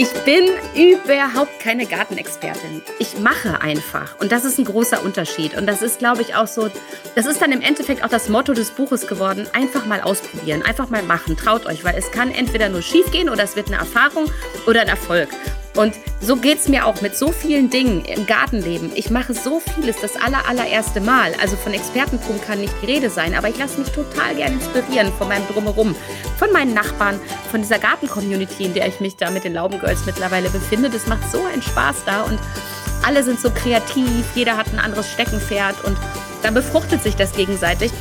Ich bin überhaupt keine Gartenexpertin. Ich mache einfach. Und das ist ein großer Unterschied. Und das ist, glaube ich, auch so, das ist dann im Endeffekt auch das Motto des Buches geworden. Einfach mal ausprobieren, einfach mal machen. Traut euch, weil es kann entweder nur schief gehen oder es wird eine Erfahrung oder ein Erfolg. Und so geht es mir auch mit so vielen Dingen im Gartenleben. Ich mache so vieles das aller, allererste Mal. Also von Expertentum kann nicht die Rede sein, aber ich lasse mich total gerne inspirieren von meinem Drumherum, von meinen Nachbarn, von dieser Garten-Community, in der ich mich da mit den Laubengirls mittlerweile befinde. Das macht so einen Spaß da und alle sind so kreativ, jeder hat ein anderes Steckenpferd und dann befruchtet sich das gegenseitig.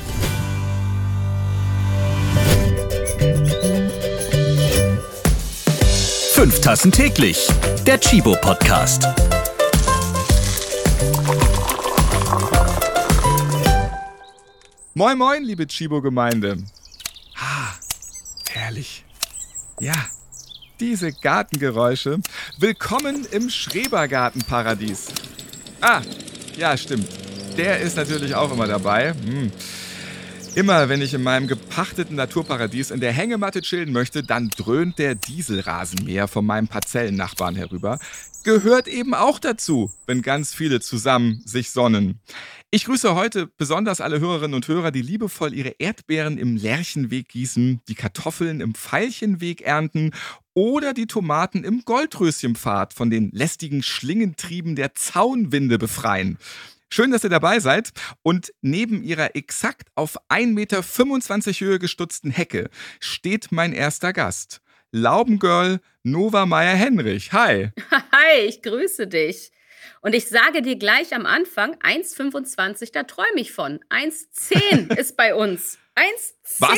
Fünf Tassen täglich. Der Chibo Podcast. Moin, moin, liebe Chibo-Gemeinde. Ah, herrlich. Ja, diese Gartengeräusche. Willkommen im Schrebergartenparadies. Ah, ja, stimmt. Der ist natürlich auch immer dabei. Hm. Immer wenn ich in meinem gepachteten Naturparadies in der Hängematte chillen möchte, dann dröhnt der Dieselrasenmäher von meinem Parzellennachbarn herüber. Gehört eben auch dazu, wenn ganz viele zusammen sich sonnen. Ich grüße heute besonders alle Hörerinnen und Hörer, die liebevoll ihre Erdbeeren im Lärchenweg gießen, die Kartoffeln im Veilchenweg ernten oder die Tomaten im Goldröschenpfad von den lästigen Schlingentrieben der Zaunwinde befreien. Schön, dass ihr dabei seid. Und neben ihrer exakt auf 1,25 Meter Höhe gestutzten Hecke steht mein erster Gast. Laubengirl Nova Meyer-Henrich. Hi. Hi, ich grüße dich. Und ich sage dir gleich am Anfang, 1,25, da träume ich von. 1,10 ist bei uns. 1,10. Was?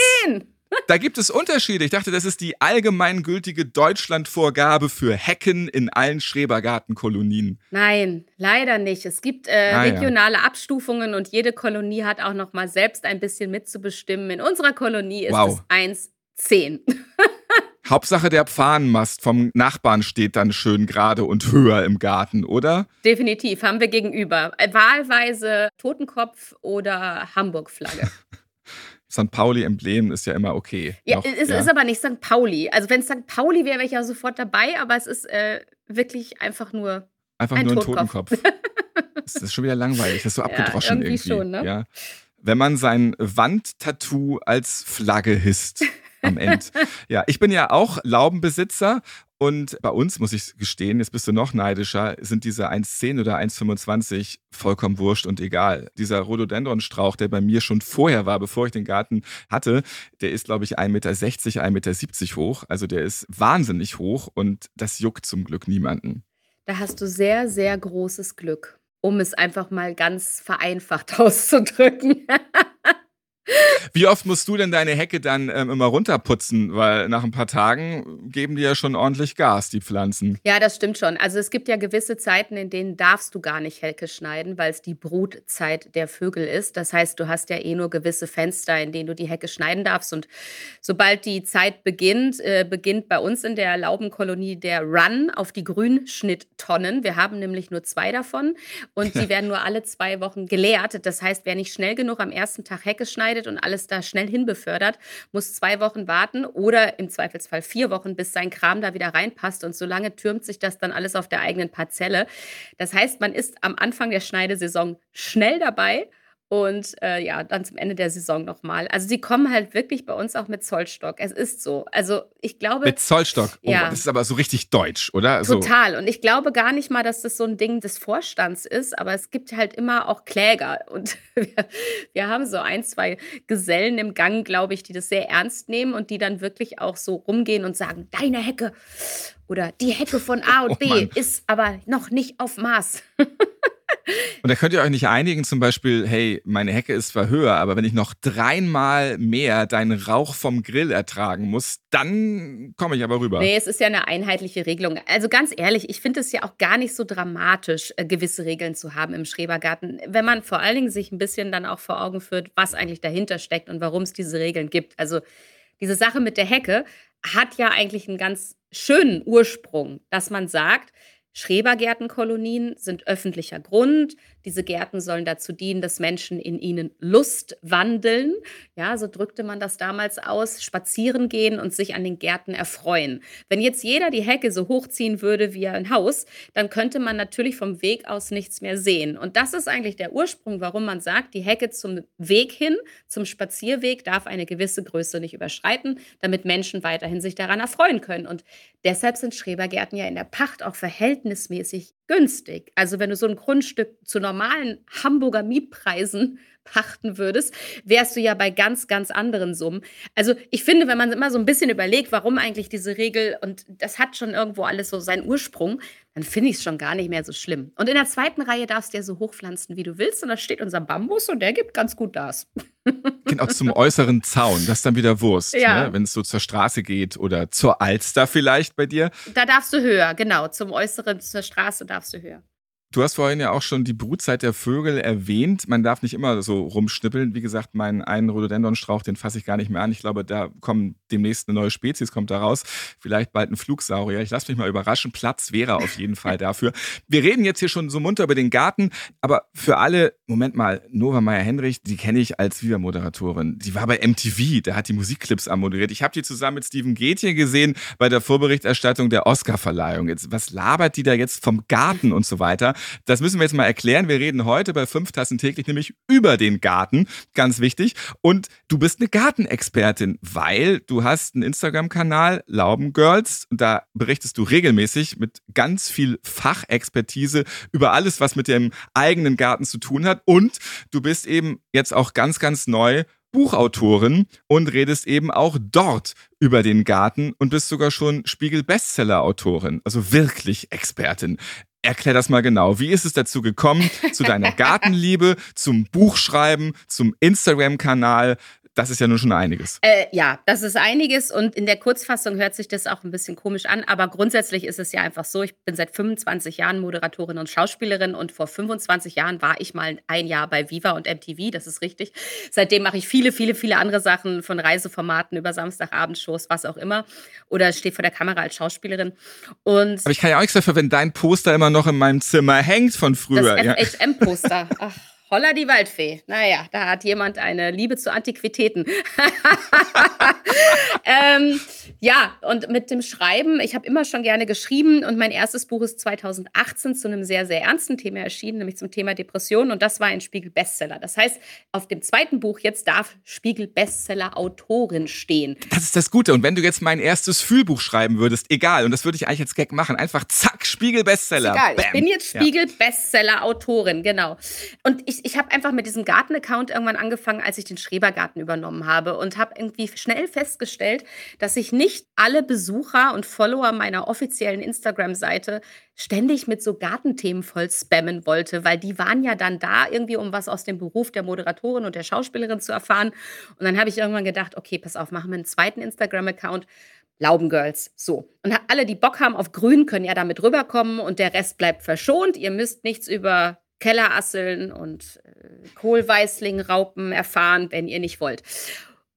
Da gibt es Unterschiede. Ich dachte, das ist die allgemeingültige Deutschlandvorgabe für Hecken in allen Schrebergartenkolonien. Nein, leider nicht. Es gibt äh, ah, regionale ja. Abstufungen und jede Kolonie hat auch noch mal selbst ein bisschen mitzubestimmen. In unserer Kolonie ist wow. es 1,10. Hauptsache der Pfahnenmast vom Nachbarn steht dann schön gerade und höher im Garten, oder? Definitiv, haben wir gegenüber. Wahlweise Totenkopf oder Hamburg-Flagge. St. Pauli-Emblem ist ja immer okay. Ja, noch, es ja. ist aber nicht St. Pauli. Also wenn es St. Pauli wäre, wäre ich ja sofort dabei, aber es ist äh, wirklich einfach nur Einfach ein nur ein Totenkopf. das ist schon wieder langweilig, das ist so abgedroschen ja, irgendwie. irgendwie. Schon, ne? ja. Wenn man sein Wandtattoo als Flagge hisst am Ende. ja, ich bin ja auch Laubenbesitzer und bei uns, muss ich gestehen, jetzt bist du noch neidischer, sind diese 1,10 oder 1,25 vollkommen wurscht und egal. Dieser Rhododendron-Strauch, der bei mir schon vorher war, bevor ich den Garten hatte, der ist, glaube ich, 1,60 Meter, 1,70 Meter hoch. Also der ist wahnsinnig hoch und das juckt zum Glück niemanden. Da hast du sehr, sehr großes Glück, um es einfach mal ganz vereinfacht auszudrücken. Wie oft musst du denn deine Hecke dann ähm, immer runterputzen? Weil nach ein paar Tagen geben die ja schon ordentlich Gas, die Pflanzen. Ja, das stimmt schon. Also es gibt ja gewisse Zeiten, in denen darfst du gar nicht Hecke schneiden, weil es die Brutzeit der Vögel ist. Das heißt, du hast ja eh nur gewisse Fenster, in denen du die Hecke schneiden darfst. Und sobald die Zeit beginnt, äh, beginnt bei uns in der Laubenkolonie der Run auf die Grünschnitttonnen. Wir haben nämlich nur zwei davon und die werden nur alle zwei Wochen geleert. Das heißt, wer nicht schnell genug am ersten Tag Hecke schneidet und alles da schnell hinbefördert, muss zwei Wochen warten oder im Zweifelsfall vier Wochen, bis sein Kram da wieder reinpasst. Und so lange türmt sich das dann alles auf der eigenen Parzelle. Das heißt, man ist am Anfang der Schneidesaison schnell dabei und äh, ja, dann zum Ende der Saison nochmal. Also sie kommen halt wirklich bei uns auch mit Zollstock. Es ist so. Also ich glaube. Mit Zollstock. Oh, ja. Das ist aber so richtig deutsch, oder? Total. Und ich glaube gar nicht mal, dass das so ein Ding des Vorstands ist, aber es gibt halt immer auch Kläger. Und wir, wir haben so ein, zwei Gesellen im Gang, glaube ich, die das sehr ernst nehmen und die dann wirklich auch so rumgehen und sagen, deine Hecke oder die Hecke von A und oh, B Mann. ist aber noch nicht auf Maß. Und da könnt ihr euch nicht einigen, zum Beispiel, hey, meine Hecke ist zwar höher, aber wenn ich noch dreimal mehr deinen Rauch vom Grill ertragen muss, dann komme ich aber rüber. Nee, es ist ja eine einheitliche Regelung. Also ganz ehrlich, ich finde es ja auch gar nicht so dramatisch, äh, gewisse Regeln zu haben im Schrebergarten, wenn man vor allen Dingen sich ein bisschen dann auch vor Augen führt, was eigentlich dahinter steckt und warum es diese Regeln gibt. Also diese Sache mit der Hecke hat ja eigentlich einen ganz schönen Ursprung, dass man sagt, Schrebergärtenkolonien sind öffentlicher Grund. Diese Gärten sollen dazu dienen, dass Menschen in ihnen Lust wandeln. Ja, so drückte man das damals aus. Spazieren gehen und sich an den Gärten erfreuen. Wenn jetzt jeder die Hecke so hochziehen würde wie ein Haus, dann könnte man natürlich vom Weg aus nichts mehr sehen. Und das ist eigentlich der Ursprung, warum man sagt, die Hecke zum Weg hin, zum Spazierweg darf eine gewisse Größe nicht überschreiten, damit Menschen weiterhin sich daran erfreuen können. Und deshalb sind Schrebergärten ja in der Pacht auch verhältnismäßig günstig. Also wenn du so ein Grundstück zu normalen Hamburger Mietpreisen pachten würdest, wärst du ja bei ganz, ganz anderen Summen. Also ich finde, wenn man immer so ein bisschen überlegt, warum eigentlich diese Regel, und das hat schon irgendwo alles so seinen Ursprung, dann finde ich es schon gar nicht mehr so schlimm. Und in der zweiten Reihe darfst du ja so hochpflanzen, wie du willst. Und da steht unser Bambus und der gibt ganz gut das. Genau, zum äußeren Zaun. Das ist dann wieder Wurst, ja. ne? wenn es so zur Straße geht oder zur Alster vielleicht bei dir. Da darfst du höher, genau. Zum äußeren, zur Straße darfst du höher. Du hast vorhin ja auch schon die Brutzeit der Vögel erwähnt. Man darf nicht immer so rumschnippeln. Wie gesagt, meinen einen Rhododendronstrauch, den fasse ich gar nicht mehr an. Ich glaube, da kommt demnächst eine neue Spezies, kommt da raus. Vielleicht bald ein Flugsaurier. Ich lasse mich mal überraschen. Platz wäre auf jeden Fall dafür. Wir reden jetzt hier schon so munter über den Garten, aber für alle, Moment mal, Nova Meyer-Henrich, die kenne ich als Viva-Moderatorin. Die war bei MTV, da hat die Musikclips anmoderiert. Ich habe die zusammen mit Steven Gätje gesehen bei der Vorberichterstattung der Oscar-Verleihung. Jetzt, was labert die da jetzt vom Garten und so weiter? Das müssen wir jetzt mal erklären. Wir reden heute bei fünf Tassen täglich nämlich über den Garten. Ganz wichtig. Und du bist eine Gartenexpertin, weil du hast einen Instagram-Kanal, Laubengirls. Und da berichtest du regelmäßig mit ganz viel Fachexpertise über alles, was mit dem eigenen Garten zu tun hat. Und du bist eben jetzt auch ganz, ganz neu Buchautorin und redest eben auch dort über den Garten und bist sogar schon Spiegel-Bestseller-Autorin, also wirklich Expertin. Erklär das mal genau. Wie ist es dazu gekommen, zu deiner Gartenliebe, zum Buchschreiben, zum Instagram-Kanal? Das ist ja nun schon einiges. Äh, ja, das ist einiges und in der Kurzfassung hört sich das auch ein bisschen komisch an, aber grundsätzlich ist es ja einfach so, ich bin seit 25 Jahren Moderatorin und Schauspielerin und vor 25 Jahren war ich mal ein Jahr bei Viva und MTV, das ist richtig. Seitdem mache ich viele, viele, viele andere Sachen von Reiseformaten über Samstagabendshows, was auch immer oder stehe vor der Kamera als Schauspielerin. Und aber ich kann ja auch nichts dafür, wenn dein Poster immer noch in meinem Zimmer hängt von früher. Das FHM-Poster. Ach. Holla die Waldfee. Naja, da hat jemand eine Liebe zu Antiquitäten. ähm, ja, und mit dem Schreiben, ich habe immer schon gerne geschrieben und mein erstes Buch ist 2018 zu einem sehr, sehr ernsten Thema erschienen, nämlich zum Thema Depression und das war ein Spiegel-Bestseller. Das heißt, auf dem zweiten Buch jetzt darf Spiegel-Bestseller-Autorin stehen. Das ist das Gute und wenn du jetzt mein erstes Fühlbuch schreiben würdest, egal, und das würde ich eigentlich als Gag machen, einfach zack, Spiegel-Bestseller. Egal, Bam. ich bin jetzt Spiegel-Bestseller-Autorin, genau. Und ich, ich habe einfach mit diesem Garten-Account irgendwann angefangen, als ich den Schrebergarten übernommen habe und habe irgendwie schnell festgestellt, dass ich nicht alle Besucher und Follower meiner offiziellen Instagram-Seite ständig mit so Gartenthemen voll spammen wollte, weil die waren ja dann da irgendwie, um was aus dem Beruf der Moderatorin und der Schauspielerin zu erfahren. Und dann habe ich irgendwann gedacht, okay, pass auf, machen wir einen zweiten Instagram-Account. Laubengirls. So. Und alle, die Bock haben auf Grün, können ja damit rüberkommen und der Rest bleibt verschont. Ihr müsst nichts über Kellerasseln und äh, Kohlweißlingraupen erfahren, wenn ihr nicht wollt.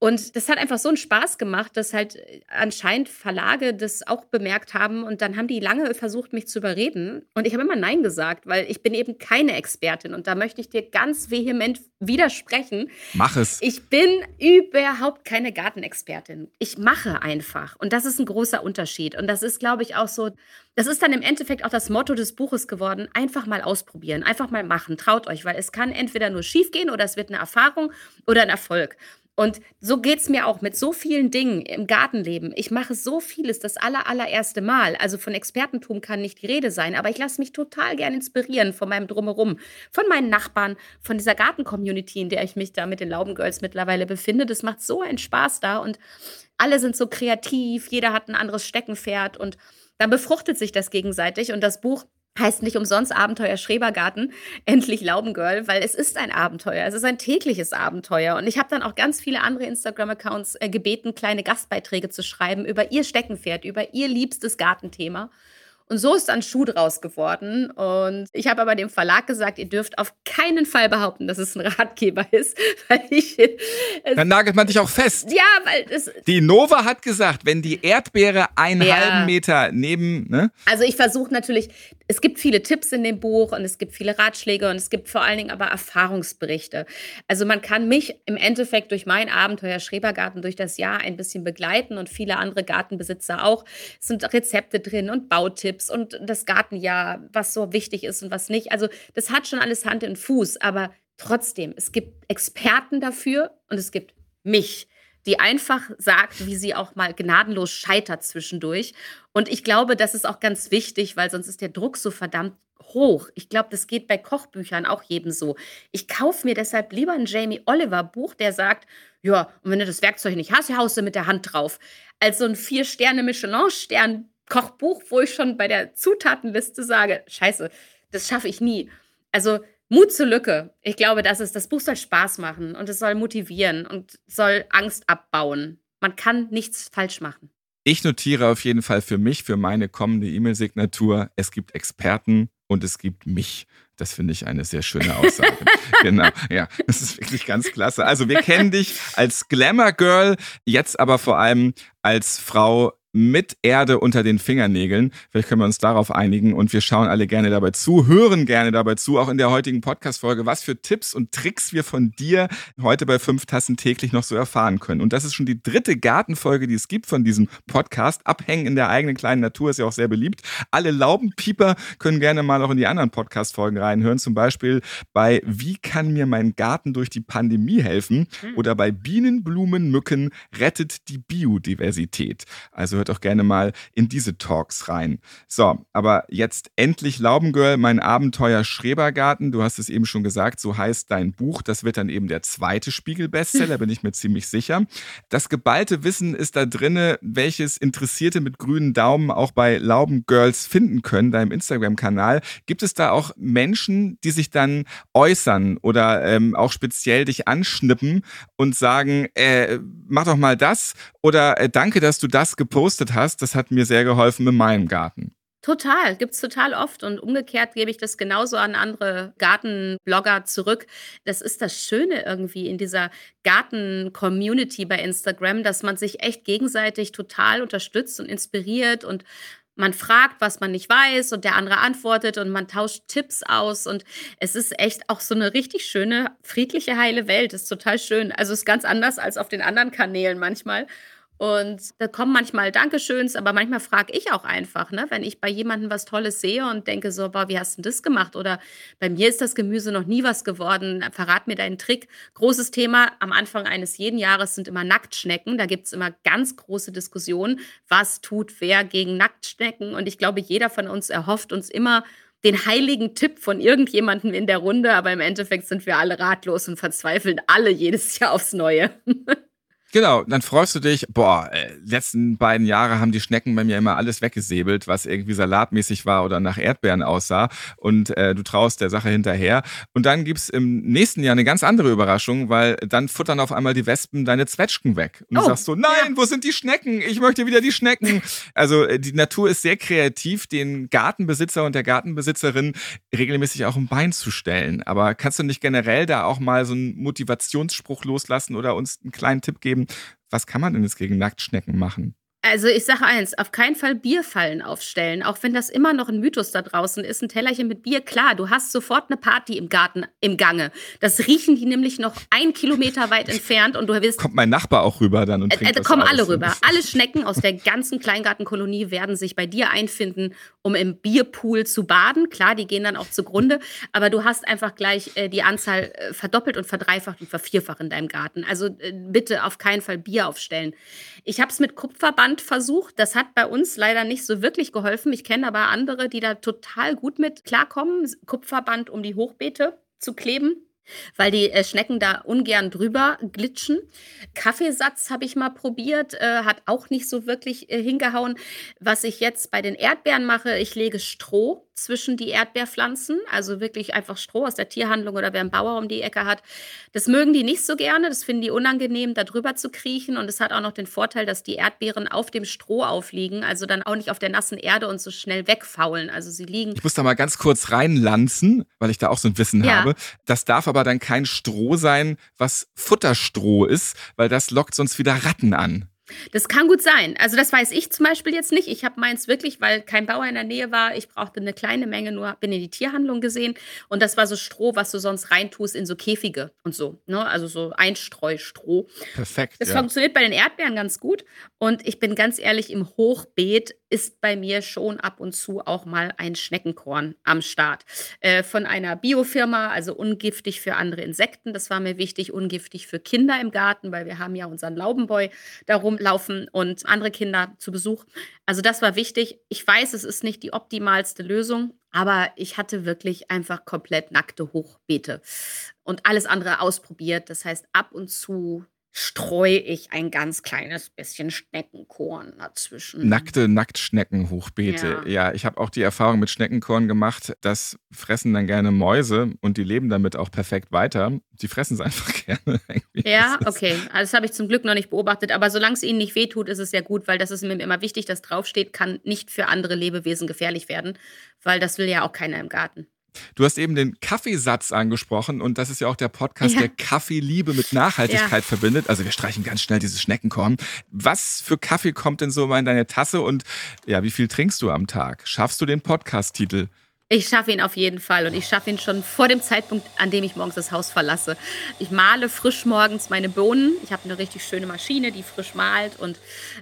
Und das hat einfach so einen Spaß gemacht, dass halt äh, anscheinend Verlage das auch bemerkt haben. Und dann haben die lange versucht, mich zu überreden. Und ich habe immer Nein gesagt, weil ich bin eben keine Expertin. Und da möchte ich dir ganz vehement widersprechen. Mach es. Ich bin überhaupt keine Gartenexpertin. Ich mache einfach. Und das ist ein großer Unterschied. Und das ist, glaube ich, auch so, das ist dann im Endeffekt auch das Motto des Buches geworden. Einfach mal ausprobieren, einfach mal machen. Traut euch, weil es kann entweder nur schief gehen oder es wird eine Erfahrung oder ein Erfolg. Und so geht es mir auch mit so vielen Dingen im Gartenleben. Ich mache so vieles das aller, allererste Mal. Also von Expertentum kann nicht die Rede sein, aber ich lasse mich total gern inspirieren von meinem Drumherum, von meinen Nachbarn, von dieser Garten-Community, in der ich mich da mit den Laubengirls mittlerweile befinde. Das macht so einen Spaß da und alle sind so kreativ, jeder hat ein anderes Steckenpferd und dann befruchtet sich das gegenseitig und das Buch heißt nicht umsonst Abenteuer Schrebergarten, endlich Laubengirl, weil es ist ein Abenteuer. Es ist ein tägliches Abenteuer. Und ich habe dann auch ganz viele andere Instagram-Accounts äh, gebeten, kleine Gastbeiträge zu schreiben über ihr Steckenpferd, über ihr liebstes Gartenthema. Und so ist dann Schuh draus geworden. Und ich habe aber dem Verlag gesagt, ihr dürft auf keinen Fall behaupten, dass es ein Ratgeber ist. Weil ich, Dann nagelt man dich auch fest. Ja, weil es. Die Nova hat gesagt, wenn die Erdbeere einen ja. halben Meter neben. Ne? Also ich versuche natürlich, es gibt viele Tipps in dem Buch und es gibt viele Ratschläge und es gibt vor allen Dingen aber Erfahrungsberichte. Also man kann mich im Endeffekt durch mein Abenteuer Schrebergarten durch das Jahr ein bisschen begleiten und viele andere Gartenbesitzer auch. Es sind Rezepte drin und Bautipps und das Gartenjahr, was so wichtig ist und was nicht. Also das hat schon alles Hand und Fuß, aber trotzdem, es gibt Experten dafür und es gibt mich die einfach sagt, wie sie auch mal gnadenlos scheitert zwischendurch. Und ich glaube, das ist auch ganz wichtig, weil sonst ist der Druck so verdammt hoch. Ich glaube, das geht bei Kochbüchern auch jedem so. Ich kaufe mir deshalb lieber ein Jamie Oliver Buch, der sagt, ja, und wenn du das Werkzeug nicht hast, haust du mit der Hand drauf. Als so ein Vier-Sterne-Michelin-Stern Kochbuch, wo ich schon bei der Zutatenliste sage, scheiße, das schaffe ich nie. Also Mut zur Lücke. Ich glaube, das ist, das Buch soll Spaß machen und es soll motivieren und soll Angst abbauen. Man kann nichts falsch machen. Ich notiere auf jeden Fall für mich, für meine kommende E-Mail-Signatur, es gibt Experten und es gibt mich. Das finde ich eine sehr schöne Aussage. genau, ja, das ist wirklich ganz klasse. Also wir kennen dich als Glamour Girl, jetzt aber vor allem als Frau mit Erde unter den Fingernägeln. Vielleicht können wir uns darauf einigen und wir schauen alle gerne dabei zu, hören gerne dabei zu, auch in der heutigen Podcast-Folge, was für Tipps und Tricks wir von dir heute bei fünf Tassen täglich noch so erfahren können. Und das ist schon die dritte Gartenfolge, die es gibt von diesem Podcast. Abhängen in der eigenen kleinen Natur ist ja auch sehr beliebt. Alle Laubenpieper können gerne mal auch in die anderen Podcast-Folgen reinhören. Zum Beispiel bei Wie kann mir mein Garten durch die Pandemie helfen? Hm. Oder bei Bienen, Blumen, Mücken rettet die Biodiversität. Also hört auch gerne mal in diese Talks rein. So, aber jetzt endlich Laubengirl, mein Abenteuer Schrebergarten. Du hast es eben schon gesagt, so heißt dein Buch. Das wird dann eben der zweite Spiegel-Bestseller, bin ich mir ziemlich sicher. Das geballte Wissen ist da drinne, welches Interessierte mit grünen Daumen auch bei Laubengirls finden können, deinem Instagram-Kanal. Gibt es da auch Menschen, die sich dann äußern oder ähm, auch speziell dich anschnippen und sagen, äh, mach doch mal das oder äh, danke, dass du das gepostet gepostet hast, das hat mir sehr geholfen in meinem Garten. Total, gibt es total oft und umgekehrt gebe ich das genauso an andere Gartenblogger zurück. Das ist das Schöne irgendwie in dieser Garten-Community bei Instagram, dass man sich echt gegenseitig total unterstützt und inspiriert und man fragt, was man nicht weiß und der andere antwortet und man tauscht Tipps aus und es ist echt auch so eine richtig schöne, friedliche, heile Welt. Ist total schön. Also ist ganz anders als auf den anderen Kanälen manchmal. Und da kommen manchmal Dankeschöns, aber manchmal frage ich auch einfach, ne, wenn ich bei jemandem was Tolles sehe und denke so, boah, wie hast du das gemacht? Oder bei mir ist das Gemüse noch nie was geworden. Verrat mir deinen Trick. Großes Thema am Anfang eines jeden Jahres sind immer Nacktschnecken. Da gibt es immer ganz große Diskussionen, was tut wer gegen Nacktschnecken. Und ich glaube, jeder von uns erhofft uns immer den heiligen Tipp von irgendjemandem in der Runde, aber im Endeffekt sind wir alle ratlos und verzweifeln alle jedes Jahr aufs Neue. Genau, dann freust du dich, boah, äh, letzten beiden Jahre haben die Schnecken bei mir immer alles weggesäbelt, was irgendwie salatmäßig war oder nach Erdbeeren aussah und äh, du traust der Sache hinterher. Und dann gibt's im nächsten Jahr eine ganz andere Überraschung, weil dann futtern auf einmal die Wespen deine Zwetschgen weg. Und du oh, sagst so, nein, ja. wo sind die Schnecken? Ich möchte wieder die Schnecken. also äh, die Natur ist sehr kreativ, den Gartenbesitzer und der Gartenbesitzerin regelmäßig auch ein Bein zu stellen. Aber kannst du nicht generell da auch mal so einen Motivationsspruch loslassen oder uns einen kleinen Tipp geben, was kann man denn jetzt gegen Nacktschnecken machen? Also ich sage eins, auf keinen Fall Bierfallen aufstellen, auch wenn das immer noch ein Mythos da draußen ist. Ein Tellerchen mit Bier, klar, du hast sofort eine Party im Garten im Gange. Das riechen die nämlich noch ein Kilometer weit entfernt und du wirst... Kommt mein Nachbar auch rüber dann und äh, trinkt äh, kommen alle rüber. Alle Schnecken aus der ganzen Kleingartenkolonie werden sich bei dir einfinden, um im Bierpool zu baden. Klar, die gehen dann auch zugrunde, aber du hast einfach gleich äh, die Anzahl äh, verdoppelt und verdreifacht und vervierfacht in deinem Garten. Also äh, bitte auf keinen Fall Bier aufstellen. Ich habe es mit Kupferband Kupferband versucht. Das hat bei uns leider nicht so wirklich geholfen. Ich kenne aber andere, die da total gut mit klarkommen, Kupferband um die Hochbeete zu kleben weil die äh, Schnecken da ungern drüber glitschen. Kaffeesatz habe ich mal probiert, äh, hat auch nicht so wirklich äh, hingehauen. Was ich jetzt bei den Erdbeeren mache, ich lege Stroh zwischen die Erdbeerpflanzen, also wirklich einfach Stroh aus der Tierhandlung oder wer einen Bauer um die Ecke hat. Das mögen die nicht so gerne, das finden die unangenehm, da drüber zu kriechen und es hat auch noch den Vorteil, dass die Erdbeeren auf dem Stroh aufliegen, also dann auch nicht auf der nassen Erde und so schnell wegfaulen. Also sie liegen. Ich muss da mal ganz kurz reinlanzen, weil ich da auch so ein Wissen ja. habe. Das darf aber dann kein Stroh sein, was Futterstroh ist, weil das lockt sonst wieder Ratten an. Das kann gut sein. Also das weiß ich zum Beispiel jetzt nicht. Ich habe meins wirklich, weil kein Bauer in der Nähe war. Ich brauchte eine kleine Menge, nur bin in die Tierhandlung gesehen. Und das war so Stroh, was du sonst reintust in so Käfige und so. Ne? Also so Einstreustroh. Perfekt. Das ja. funktioniert bei den Erdbeeren ganz gut. Und ich bin ganz ehrlich, im Hochbeet ist bei mir schon ab und zu auch mal ein Schneckenkorn am Start. Äh, von einer Biofirma, also ungiftig für andere Insekten. Das war mir wichtig, ungiftig für Kinder im Garten, weil wir haben ja unseren Laubenboy darum laufen und andere Kinder zu Besuch. Also das war wichtig. Ich weiß, es ist nicht die optimalste Lösung, aber ich hatte wirklich einfach komplett nackte Hochbeete und alles andere ausprobiert. Das heißt, ab und zu streue ich ein ganz kleines bisschen Schneckenkorn dazwischen. Nackte Nacktschneckenhochbeete. Ja. ja, ich habe auch die Erfahrung mit Schneckenkorn gemacht, das fressen dann gerne Mäuse und die leben damit auch perfekt weiter. Die fressen es einfach gerne. Ja, okay. Also das habe ich zum Glück noch nicht beobachtet, aber solange es ihnen nicht wehtut, ist es sehr gut, weil das ist mir immer wichtig, dass draufsteht, kann nicht für andere Lebewesen gefährlich werden, weil das will ja auch keiner im Garten. Du hast eben den Kaffeesatz angesprochen und das ist ja auch der Podcast, ja. der Kaffeeliebe mit Nachhaltigkeit ja. verbindet. Also wir streichen ganz schnell dieses Schneckenkorn. Was für Kaffee kommt denn so mal in deine Tasse und ja, wie viel trinkst du am Tag? Schaffst du den Podcast-Titel? Ich schaffe ihn auf jeden Fall und ich schaffe ihn schon vor dem Zeitpunkt, an dem ich morgens das Haus verlasse. Ich male frisch morgens meine Bohnen. Ich habe eine richtig schöne Maschine, die frisch malt und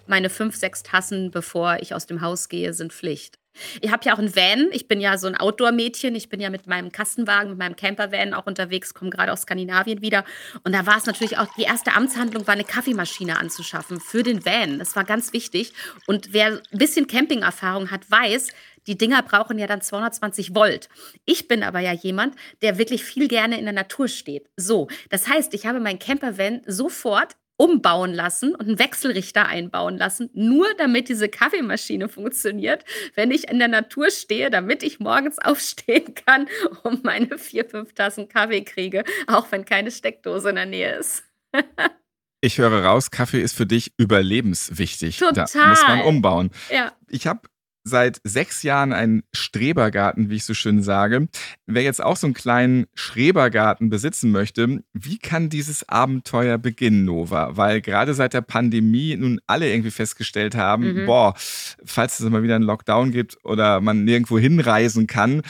meine fünf, sechs Tassen, bevor ich aus dem Haus gehe, sind Pflicht. Ich habe ja auch einen Van. Ich bin ja so ein Outdoor-Mädchen. Ich bin ja mit meinem Kastenwagen, mit meinem Camper-Van auch unterwegs, komme gerade aus Skandinavien wieder. Und da war es natürlich auch, die erste Amtshandlung war eine Kaffeemaschine anzuschaffen für den Van. Das war ganz wichtig. Und wer ein bisschen Camping-Erfahrung hat, weiß, die Dinger brauchen ja dann 220 Volt. Ich bin aber ja jemand, der wirklich viel gerne in der Natur steht. So, das heißt, ich habe mein Campervan sofort umbauen lassen und einen Wechselrichter einbauen lassen, nur damit diese Kaffeemaschine funktioniert, wenn ich in der Natur stehe, damit ich morgens aufstehen kann und meine vier, fünf Tassen Kaffee kriege, auch wenn keine Steckdose in der Nähe ist. Ich höre raus, Kaffee ist für dich überlebenswichtig. Total. Da muss man umbauen. Ja. Ich habe seit sechs Jahren einen Strebergarten, wie ich so schön sage. Wer jetzt auch so einen kleinen Schrebergarten besitzen möchte, wie kann dieses Abenteuer beginnen, Nova? Weil gerade seit der Pandemie nun alle irgendwie festgestellt haben, mhm. boah, falls es mal wieder einen Lockdown gibt oder man nirgendwo hinreisen kann,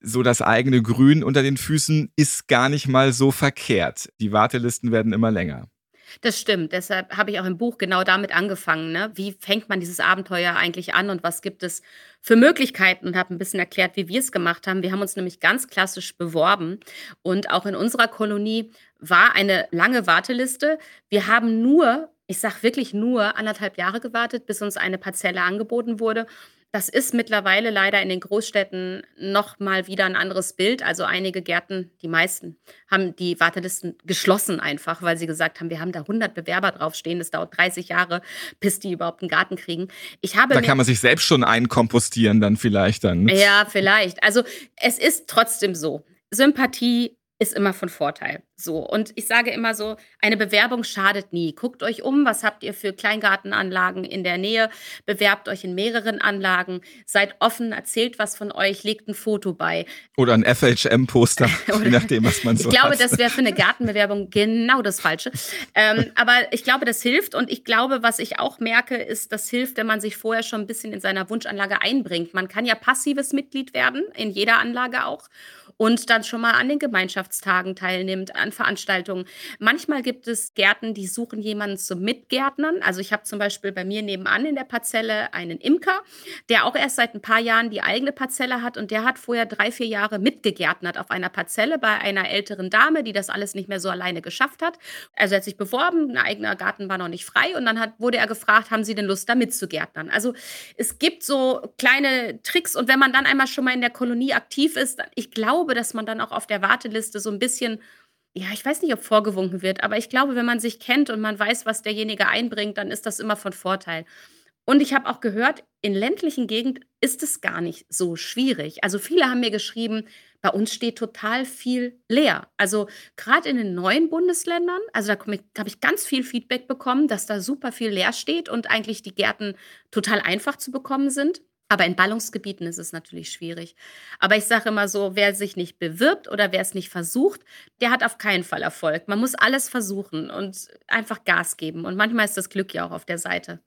so das eigene Grün unter den Füßen ist gar nicht mal so verkehrt. Die Wartelisten werden immer länger. Das stimmt. Deshalb habe ich auch im Buch genau damit angefangen. Ne? Wie fängt man dieses Abenteuer eigentlich an und was gibt es für Möglichkeiten? Und habe ein bisschen erklärt, wie wir es gemacht haben. Wir haben uns nämlich ganz klassisch beworben. Und auch in unserer Kolonie war eine lange Warteliste. Wir haben nur, ich sage wirklich nur, anderthalb Jahre gewartet, bis uns eine Parzelle angeboten wurde. Das ist mittlerweile leider in den Großstädten noch mal wieder ein anderes Bild. Also einige Gärten, die meisten, haben die Wartelisten geschlossen einfach, weil sie gesagt haben, wir haben da 100 Bewerber draufstehen. Es dauert 30 Jahre, bis die überhaupt einen Garten kriegen. Ich habe da kann man sich selbst schon einkompostieren dann vielleicht dann. Ja, vielleicht. Also es ist trotzdem so. Sympathie ist immer von Vorteil. So. Und ich sage immer so, eine Bewerbung schadet nie. Guckt euch um, was habt ihr für Kleingartenanlagen in der Nähe? Bewerbt euch in mehreren Anlagen. Seid offen, erzählt was von euch, legt ein Foto bei. Oder ein FHM-Poster, je nachdem, was man so Ich glaube, hat. das wäre für eine Gartenbewerbung genau das Falsche. ähm, aber ich glaube, das hilft. Und ich glaube, was ich auch merke, ist, das hilft, wenn man sich vorher schon ein bisschen in seiner Wunschanlage einbringt. Man kann ja passives Mitglied werden, in jeder Anlage auch und dann schon mal an den Gemeinschaftstagen teilnimmt, an Veranstaltungen. Manchmal gibt es Gärten, die suchen jemanden zum Mitgärtnern. Also ich habe zum Beispiel bei mir nebenan in der Parzelle einen Imker, der auch erst seit ein paar Jahren die eigene Parzelle hat und der hat vorher drei, vier Jahre mitgegärtnert auf einer Parzelle bei einer älteren Dame, die das alles nicht mehr so alleine geschafft hat. Also er hat sich beworben, ein eigener Garten war noch nicht frei und dann hat, wurde er gefragt, haben Sie denn Lust, da mitzugärtnern? Also es gibt so kleine Tricks und wenn man dann einmal schon mal in der Kolonie aktiv ist, ich glaube, glaube, dass man dann auch auf der Warteliste so ein bisschen, ja, ich weiß nicht, ob vorgewunken wird, aber ich glaube, wenn man sich kennt und man weiß, was derjenige einbringt, dann ist das immer von Vorteil. Und ich habe auch gehört, in ländlichen Gegenden ist es gar nicht so schwierig. Also viele haben mir geschrieben, bei uns steht total viel leer. Also gerade in den neuen Bundesländern, also da habe ich ganz viel Feedback bekommen, dass da super viel leer steht und eigentlich die Gärten total einfach zu bekommen sind. Aber in Ballungsgebieten ist es natürlich schwierig. Aber ich sage immer so, wer sich nicht bewirbt oder wer es nicht versucht, der hat auf keinen Fall Erfolg. Man muss alles versuchen und einfach Gas geben. Und manchmal ist das Glück ja auch auf der Seite.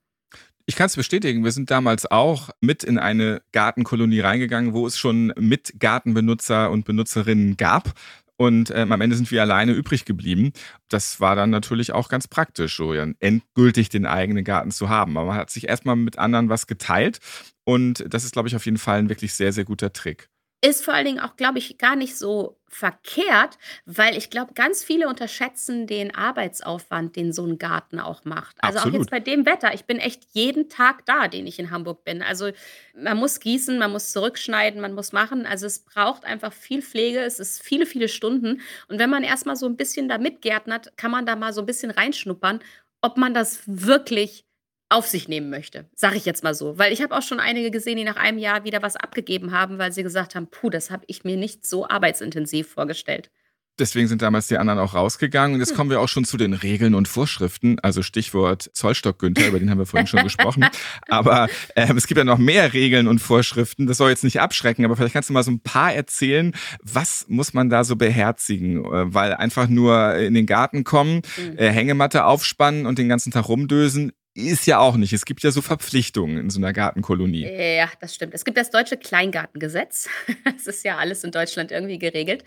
Ich kann es bestätigen, wir sind damals auch mit in eine Gartenkolonie reingegangen, wo es schon mit Gartenbenutzer und Benutzerinnen gab. Und ähm, am Ende sind wir alleine übrig geblieben. Das war dann natürlich auch ganz praktisch, so ja, endgültig den eigenen Garten zu haben. Aber man hat sich erstmal mit anderen was geteilt. Und das ist, glaube ich, auf jeden Fall ein wirklich sehr, sehr guter Trick ist vor allen Dingen auch, glaube ich, gar nicht so verkehrt, weil ich glaube, ganz viele unterschätzen den Arbeitsaufwand, den so ein Garten auch macht. Also Absolut. auch jetzt bei dem Wetter. Ich bin echt jeden Tag da, den ich in Hamburg bin. Also man muss gießen, man muss zurückschneiden, man muss machen. Also es braucht einfach viel Pflege. Es ist viele, viele Stunden. Und wenn man erstmal so ein bisschen da mitgärtnert, kann man da mal so ein bisschen reinschnuppern, ob man das wirklich auf sich nehmen möchte, sage ich jetzt mal so. Weil ich habe auch schon einige gesehen, die nach einem Jahr wieder was abgegeben haben, weil sie gesagt haben, puh, das habe ich mir nicht so arbeitsintensiv vorgestellt. Deswegen sind damals die anderen auch rausgegangen. Und jetzt hm. kommen wir auch schon zu den Regeln und Vorschriften. Also Stichwort Zollstock Günther, über den haben wir vorhin schon gesprochen. Aber äh, es gibt ja noch mehr Regeln und Vorschriften. Das soll jetzt nicht abschrecken, aber vielleicht kannst du mal so ein paar erzählen. Was muss man da so beherzigen? Äh, weil einfach nur in den Garten kommen, hm. äh, Hängematte aufspannen und den ganzen Tag rumdösen ist ja auch nicht. Es gibt ja so Verpflichtungen in so einer Gartenkolonie. Ja, das stimmt. Es gibt das deutsche Kleingartengesetz. Das ist ja alles in Deutschland irgendwie geregelt.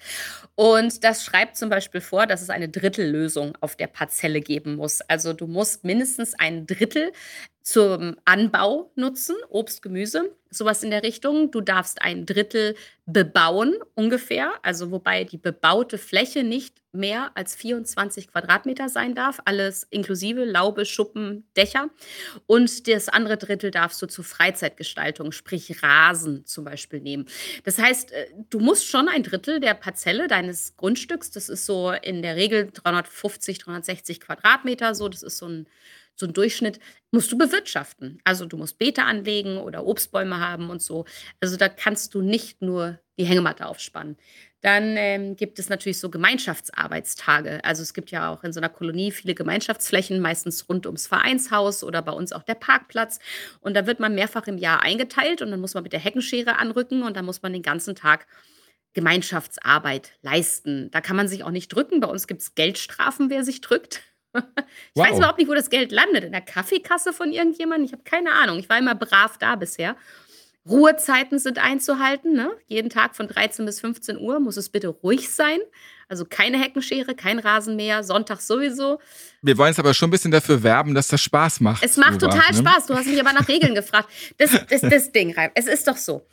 Und das schreibt zum Beispiel vor, dass es eine Drittellösung auf der Parzelle geben muss. Also du musst mindestens ein Drittel zum Anbau nutzen, Obst, Gemüse, sowas in der Richtung. Du darfst ein Drittel bebauen ungefähr, also wobei die bebaute Fläche nicht mehr als 24 Quadratmeter sein darf, alles inklusive Laube, Schuppen, Dächer. Und das andere Drittel darfst du zur Freizeitgestaltung, sprich Rasen zum Beispiel nehmen. Das heißt, äh, du musst schon ein Drittel der Parzelle deines Grundstücks, das ist so in der Regel 350, 360 Quadratmeter, so, das ist so ein so ein Durchschnitt musst du bewirtschaften. Also du musst Beete anlegen oder Obstbäume haben und so. Also da kannst du nicht nur die Hängematte aufspannen. Dann ähm, gibt es natürlich so Gemeinschaftsarbeitstage. Also es gibt ja auch in so einer Kolonie viele Gemeinschaftsflächen, meistens rund ums Vereinshaus oder bei uns auch der Parkplatz. Und da wird man mehrfach im Jahr eingeteilt und dann muss man mit der Heckenschere anrücken und dann muss man den ganzen Tag Gemeinschaftsarbeit leisten. Da kann man sich auch nicht drücken. Bei uns gibt es Geldstrafen, wer sich drückt. Ich wow. weiß überhaupt nicht, wo das Geld landet. In der Kaffeekasse von irgendjemandem? Ich habe keine Ahnung. Ich war immer brav da bisher. Ruhezeiten sind einzuhalten. Ne? Jeden Tag von 13 bis 15 Uhr muss es bitte ruhig sein. Also keine Heckenschere, kein Rasenmäher, Sonntag sowieso. Wir wollen es aber schon ein bisschen dafür werben, dass das Spaß macht. Es macht total ne? Spaß. Du hast mich aber nach Regeln gefragt. Das, das, das Ding, Reif. Es ist doch so.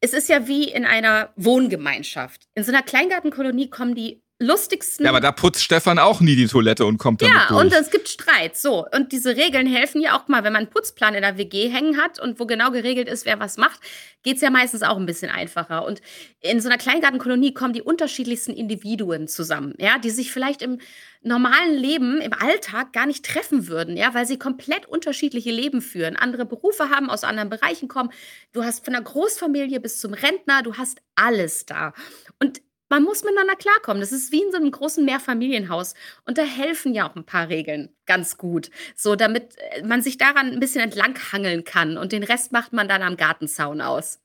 Es ist ja wie in einer Wohngemeinschaft. In so einer Kleingartenkolonie kommen die lustigsten. Ja, aber da putzt Stefan auch nie die Toilette und kommt damit Ja, durch. und es gibt Streit. So. Und diese Regeln helfen ja auch mal, wenn man einen Putzplan in der WG hängen hat und wo genau geregelt ist, wer was macht, geht es ja meistens auch ein bisschen einfacher. Und in so einer Kleingartenkolonie kommen die unterschiedlichsten Individuen zusammen, ja, die sich vielleicht im normalen Leben, im Alltag gar nicht treffen würden, ja, weil sie komplett unterschiedliche Leben führen, andere Berufe haben, aus anderen Bereichen kommen. Du hast von der Großfamilie bis zum Rentner, du hast alles da. Und man muss miteinander klarkommen. Das ist wie in so einem großen Mehrfamilienhaus. Und da helfen ja auch ein paar Regeln ganz gut. So, damit äh, man sich daran ein bisschen entlanghangeln kann. Und den Rest macht man dann am Gartenzaun aus.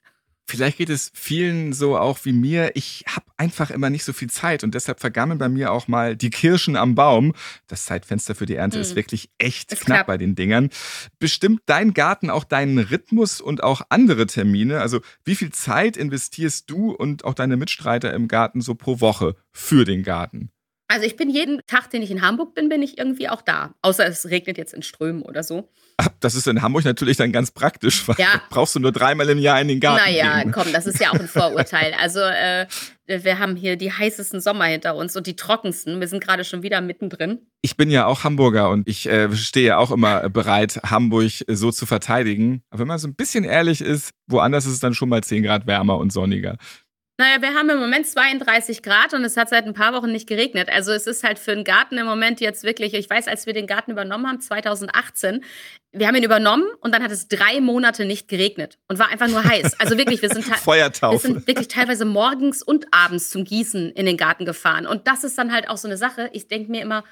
Vielleicht geht es vielen so auch wie mir. Ich habe einfach immer nicht so viel Zeit und deshalb vergammeln bei mir auch mal die Kirschen am Baum. Das Zeitfenster für die Ernte mhm. ist wirklich echt ist knapp, knapp bei den Dingern. Bestimmt dein Garten auch deinen Rhythmus und auch andere Termine? Also wie viel Zeit investierst du und auch deine Mitstreiter im Garten so pro Woche für den Garten? Also ich bin jeden Tag, den ich in Hamburg bin, bin ich irgendwie auch da. Außer es regnet jetzt in Strömen oder so. Das ist in Hamburg natürlich dann ganz praktisch, weil ja. brauchst du nur dreimal im Jahr in den Garten. Naja, gehen. komm, das ist ja auch ein Vorurteil. Also äh, wir haben hier die heißesten Sommer hinter uns und die trockensten. Wir sind gerade schon wieder mittendrin. Ich bin ja auch Hamburger und ich äh, stehe auch immer bereit, Hamburg so zu verteidigen. Aber wenn man so ein bisschen ehrlich ist, woanders ist es dann schon mal 10 Grad wärmer und sonniger. Naja, wir haben im Moment 32 Grad und es hat seit ein paar Wochen nicht geregnet. Also es ist halt für einen Garten im Moment jetzt wirklich, ich weiß, als wir den Garten übernommen haben, 2018, wir haben ihn übernommen und dann hat es drei Monate nicht geregnet und war einfach nur heiß. Also wirklich, wir sind, wir sind wirklich teilweise morgens und abends zum Gießen in den Garten gefahren. Und das ist dann halt auch so eine Sache. Ich denke mir immer,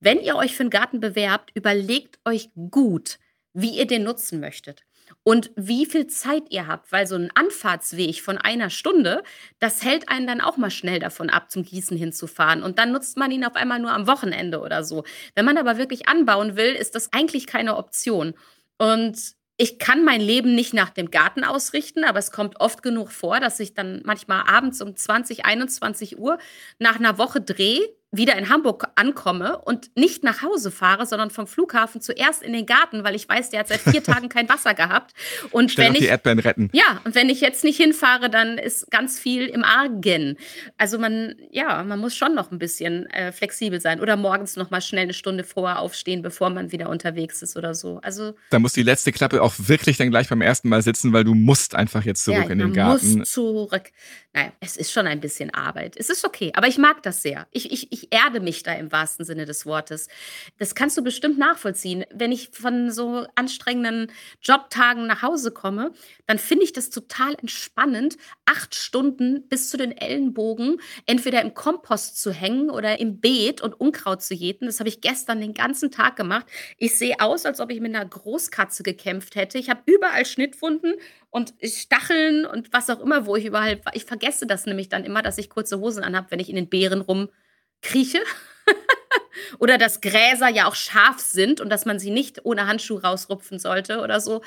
wenn ihr euch für einen Garten bewerbt, überlegt euch gut, wie ihr den nutzen möchtet. Und wie viel Zeit ihr habt, weil so ein Anfahrtsweg von einer Stunde, das hält einen dann auch mal schnell davon ab, zum Gießen hinzufahren. Und dann nutzt man ihn auf einmal nur am Wochenende oder so. Wenn man aber wirklich anbauen will, ist das eigentlich keine Option. Und ich kann mein Leben nicht nach dem Garten ausrichten, aber es kommt oft genug vor, dass ich dann manchmal abends um 20, 21 Uhr nach einer Woche Dreh wieder in Hamburg ankomme und nicht nach Hause fahre, sondern vom Flughafen zuerst in den Garten, weil ich weiß, der hat seit vier Tagen kein Wasser gehabt. Und Schnell wenn ich die Erdbeeren retten. ja, und wenn ich jetzt nicht hinfahre, dann ist ganz viel im Argen. Also man, ja, man muss schon noch ein bisschen äh, flexibel sein oder morgens noch mal schnell eine Stunde vorher aufstehen, bevor man wieder unterwegs ist oder so. Also Da muss die letzte Klappe auch wirklich dann gleich beim ersten Mal sitzen, weil du musst einfach jetzt zurück ja, in den Garten. muss zurück. Naja, es ist schon ein bisschen Arbeit. Es ist okay, aber ich mag das sehr. Ich, ich, ich erde mich da im wahrsten Sinne des Wortes. Das kannst du bestimmt nachvollziehen. Wenn ich von so anstrengenden Jobtagen nach Hause komme, dann finde ich das total entspannend, acht Stunden bis zu den Ellenbogen entweder im Kompost zu hängen oder im Beet und Unkraut zu jäten. Das habe ich gestern den ganzen Tag gemacht. Ich sehe aus, als ob ich mit einer Großkatze gekämpft hätte. Ich habe überall Schnittwunden und Stacheln und was auch immer, wo ich überall. Ich vergesse das nämlich dann immer, dass ich kurze Hosen anhabe, wenn ich in den Beeren rumkrieche. oder dass Gräser ja auch scharf sind und dass man sie nicht ohne Handschuh rausrupfen sollte oder so.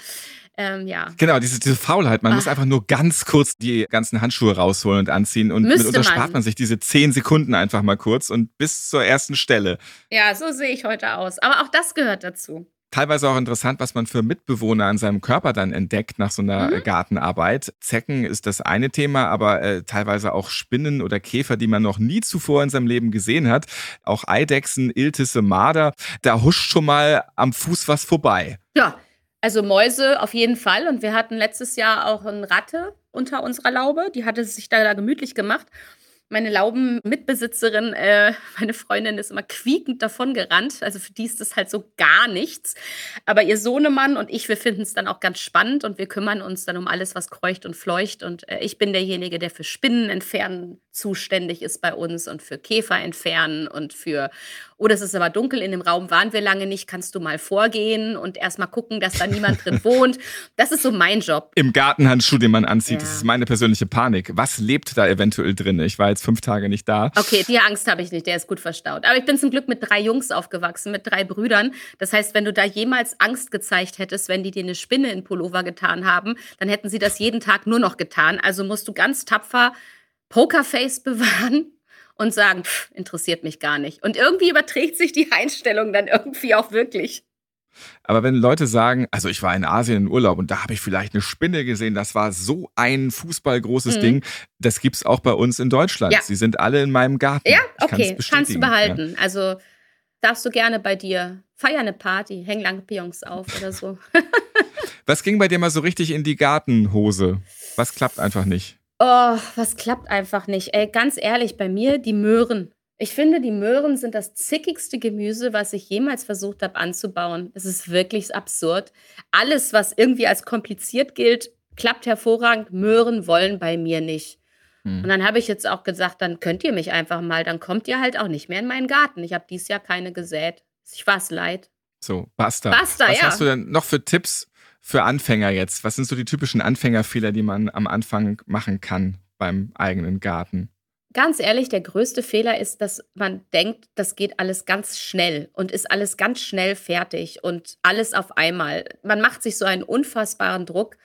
Ähm, ja. Genau, diese, diese Faulheit. Man Ah. muss einfach nur ganz kurz die ganzen Handschuhe rausholen und anziehen. Und Müsste mitunter man. spart man sich diese zehn Sekunden einfach mal kurz und bis zur ersten Stelle. Ja, so sehe ich heute aus. Aber auch das gehört dazu. Teilweise auch interessant, was man für Mitbewohner an seinem Körper dann entdeckt nach so einer Mhm. Gartenarbeit. Zecken ist das eine Thema, aber äh, teilweise auch Spinnen oder Käfer, die man noch nie zuvor in seinem Leben gesehen hat. Auch Eidechsen, Iltisse, Marder. Da huscht schon mal am Fuß was vorbei. Ja, also Mäuse auf jeden Fall. Und wir hatten letztes Jahr auch eine Ratte unter unserer Laube. Die hatte sich da, da gemütlich gemacht. Meine Laubenmitbesitzerin, äh, meine Freundin, ist immer quiekend davon gerannt. Also für die ist das halt so gar nichts. Aber ihr Sohnemann und ich, wir finden es dann auch ganz spannend und wir kümmern uns dann um alles, was kreucht und fleucht. Und äh, ich bin derjenige, der für Spinnen entfernen zuständig ist bei uns und für Käfer entfernen und für, oh, das ist aber dunkel, in dem Raum waren wir lange nicht, kannst du mal vorgehen und erstmal gucken, dass da niemand drin wohnt. Das ist so mein Job. Im Gartenhandschuh, den man anzieht, Ja. das ist meine persönliche Panik. Was lebt da eventuell drin? Ich war jetzt fünf Tage nicht da. Okay, die Angst habe ich nicht, der ist gut verstaut. Aber ich bin zum Glück mit drei Jungs aufgewachsen, mit drei Brüdern. Das heißt, wenn du da jemals Angst gezeigt hättest, wenn die dir eine Spinne in Pullover getan haben, dann hätten sie das jeden Tag nur noch getan. Also musst du ganz tapfer Pokerface bewahren und sagen, pff, interessiert mich gar nicht. Und irgendwie überträgt sich die Einstellung dann irgendwie auch wirklich. Aber wenn Leute sagen, also ich war in Asien in Urlaub und da habe ich vielleicht eine Spinne gesehen, das war so ein fußballgroßes Mhm. Ding, das gibt's auch bei uns in Deutschland. Ja. Sie sind alle in meinem Garten. Ja, es okay, kannst du behalten. Also darfst du gerne bei dir. Feier eine Party, häng Lampions auf oder so. Ja. Was ging bei dir mal so richtig in die Gartenhose? Was klappt einfach nicht? Oh, was klappt einfach nicht. Ey, ganz ehrlich, bei mir die Möhren. Ich finde, die Möhren sind das zickigste Gemüse, was ich jemals versucht habe anzubauen. Es ist wirklich absurd. Alles, was irgendwie als kompliziert gilt, klappt hervorragend. Möhren wollen bei mir nicht. Hm. Und dann habe ich jetzt auch gesagt, dann könnt ihr mich einfach mal, dann kommt ihr halt auch nicht mehr in meinen Garten. Ich habe dieses Jahr keine gesät. Ich war es leid. So, basta. Basta, Was ja. hast du denn noch für Tipps für Anfänger jetzt? Was sind so die typischen Anfängerfehler, die man am Anfang machen kann beim eigenen Garten? Ganz ehrlich, der größte Fehler ist, dass man denkt, das geht alles ganz schnell und ist alles ganz schnell fertig und alles auf einmal. Man macht sich so einen unfassbaren Druck.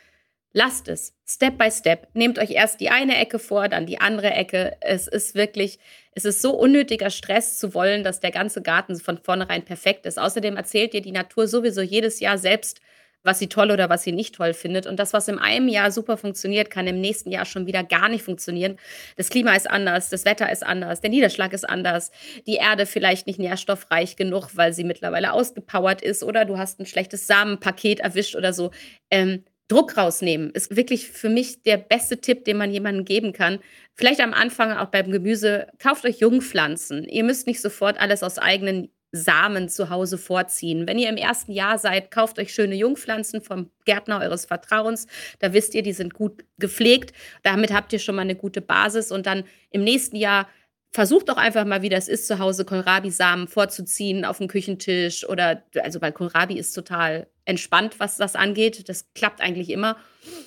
Lasst es, Step by Step. Nehmt euch erst die eine Ecke vor, dann die andere Ecke. Es ist wirklich, es ist so unnötiger Stress zu wollen, dass der ganze Garten von vornherein perfekt ist. Außerdem erzählt dir die Natur sowieso jedes Jahr selbst, was sie toll oder was sie nicht toll findet. Und das, was in einem Jahr super funktioniert, kann im nächsten Jahr schon wieder gar nicht funktionieren. Das Klima ist anders, das Wetter ist anders, der Niederschlag ist anders, die Erde vielleicht nicht nährstoffreich genug, weil sie mittlerweile ausgepowert ist oder du hast ein schlechtes Samenpaket erwischt oder so. Ähm, Druck rausnehmen ist wirklich für mich der beste Tipp, den man jemandem geben kann. Vielleicht am Anfang auch beim Gemüse, kauft euch Jungpflanzen. Ihr müsst nicht sofort alles aus eigenen Samen zu Hause vorziehen. Wenn ihr im ersten Jahr seid, kauft euch schöne Jungpflanzen vom Gärtner eures Vertrauens. Da wisst ihr, die sind gut gepflegt. Damit habt ihr schon mal eine gute Basis. Und dann im nächsten Jahr versuch doch einfach mal, wie das ist, zu Hause Kohlrabi-Samen vorzuziehen auf dem Küchentisch oder, also weil Kohlrabi ist total entspannt, was das angeht. Das klappt eigentlich immer.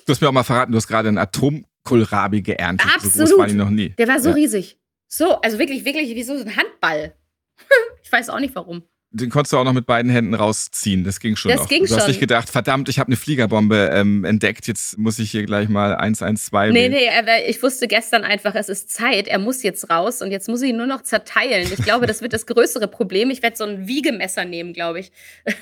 Du hast mir auch mal verraten, du hast gerade einen Atomkohlrabi geerntet. Absolut. So groß war die noch nie. Der war so Ja. riesig. So, also wirklich, wirklich wie so ein Handball. Ich weiß auch nicht warum. Den konntest du auch noch mit beiden Händen rausziehen. Das ging schon Das noch. ging du hast schon. nicht gedacht, verdammt, ich habe eine Fliegerbombe ähm, entdeckt. Jetzt muss ich hier gleich mal 112 Nee, nee, aber ich wusste gestern einfach, es ist Zeit. Er muss jetzt raus und jetzt muss ich ihn nur noch zerteilen. Ich glaube, das wird das größere Problem. Ich werde so ein Wiegemesser nehmen, glaube ich.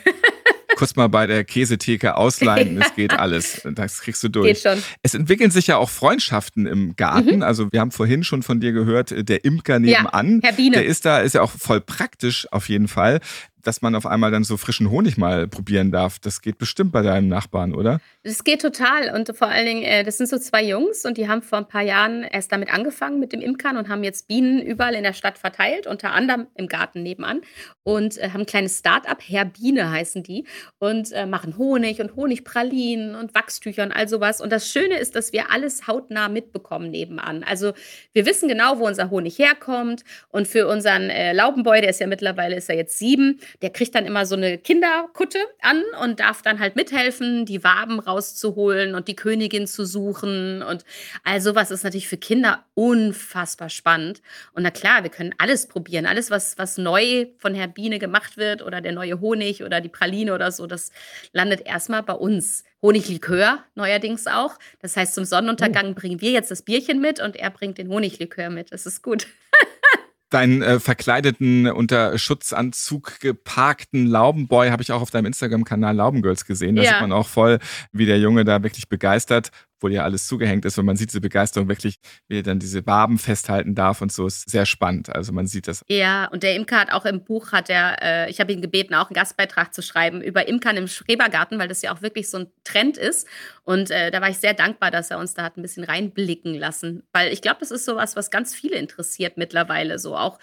Kurz mal bei der Käsetheke ausleihen. Es geht alles. Das kriegst du durch. Geht schon. Es entwickeln sich ja auch Freundschaften im Garten. Also wir haben vorhin schon von dir gehört, äh, der Imker nebenan. Herr Biene. Der ist da, ist ja auch voll praktisch auf jeden Fall, dass man auf einmal dann so frischen Honig mal probieren darf. Das geht bestimmt bei deinem Nachbarn, oder? Das geht total. Und vor allen Dingen, äh, das sind so zwei Jungs und die haben vor ein paar Jahren erst damit angefangen mit dem Imkern und haben jetzt Bienen überall in der Stadt verteilt, unter anderem im Garten nebenan. Und äh, haben ein kleines Start-up, Herr Biene heißen die, und äh, machen Honig und Honigpralinen und Wachstücher und all sowas. Und das Schöne ist, dass wir alles hautnah mitbekommen nebenan. Also wir wissen genau, wo unser Honig herkommt. Und für unseren Laubenboy, der ist ja mittlerweile, ist er jetzt sieben, der kriegt dann immer so eine Kinderkutte an und darf dann halt mithelfen, die Waben rauszuholen und die Königin zu suchen. Und all sowas ist natürlich für Kinder unfassbar spannend. Und na klar, wir können alles probieren. Alles, was, was neu von Herr Biene gemacht wird oder der neue Honig oder die Praline oder so, das landet erstmal bei uns. Honiglikör neuerdings auch. Das heißt, zum Sonnenuntergang bringen wir jetzt das Bierchen mit und er bringt den Honiglikör mit. Das ist gut. Deinen äh, verkleideten, unter Schutzanzug geparkten Laubenboy habe ich auch auf deinem Instagram-Kanal Laubengirls gesehen. Da Ja. sieht man auch voll, wie der Junge da wirklich begeistert, obwohl ja alles zugehängt ist. Und man sieht diese Begeisterung wirklich, wie er dann diese Waben festhalten darf und so. Ist sehr spannend. Also man sieht das. Ja, und der Imker hat auch im Buch, hat er, äh, ich habe ihn gebeten, auch einen Gastbeitrag zu schreiben über Imkern im Schrebergarten, weil das ja auch wirklich so ein Trend ist. Und äh, da war ich sehr dankbar, dass er uns da hat ein bisschen reinblicken lassen. Weil ich glaube, das ist sowas, was ganz viele interessiert mittlerweile. So auch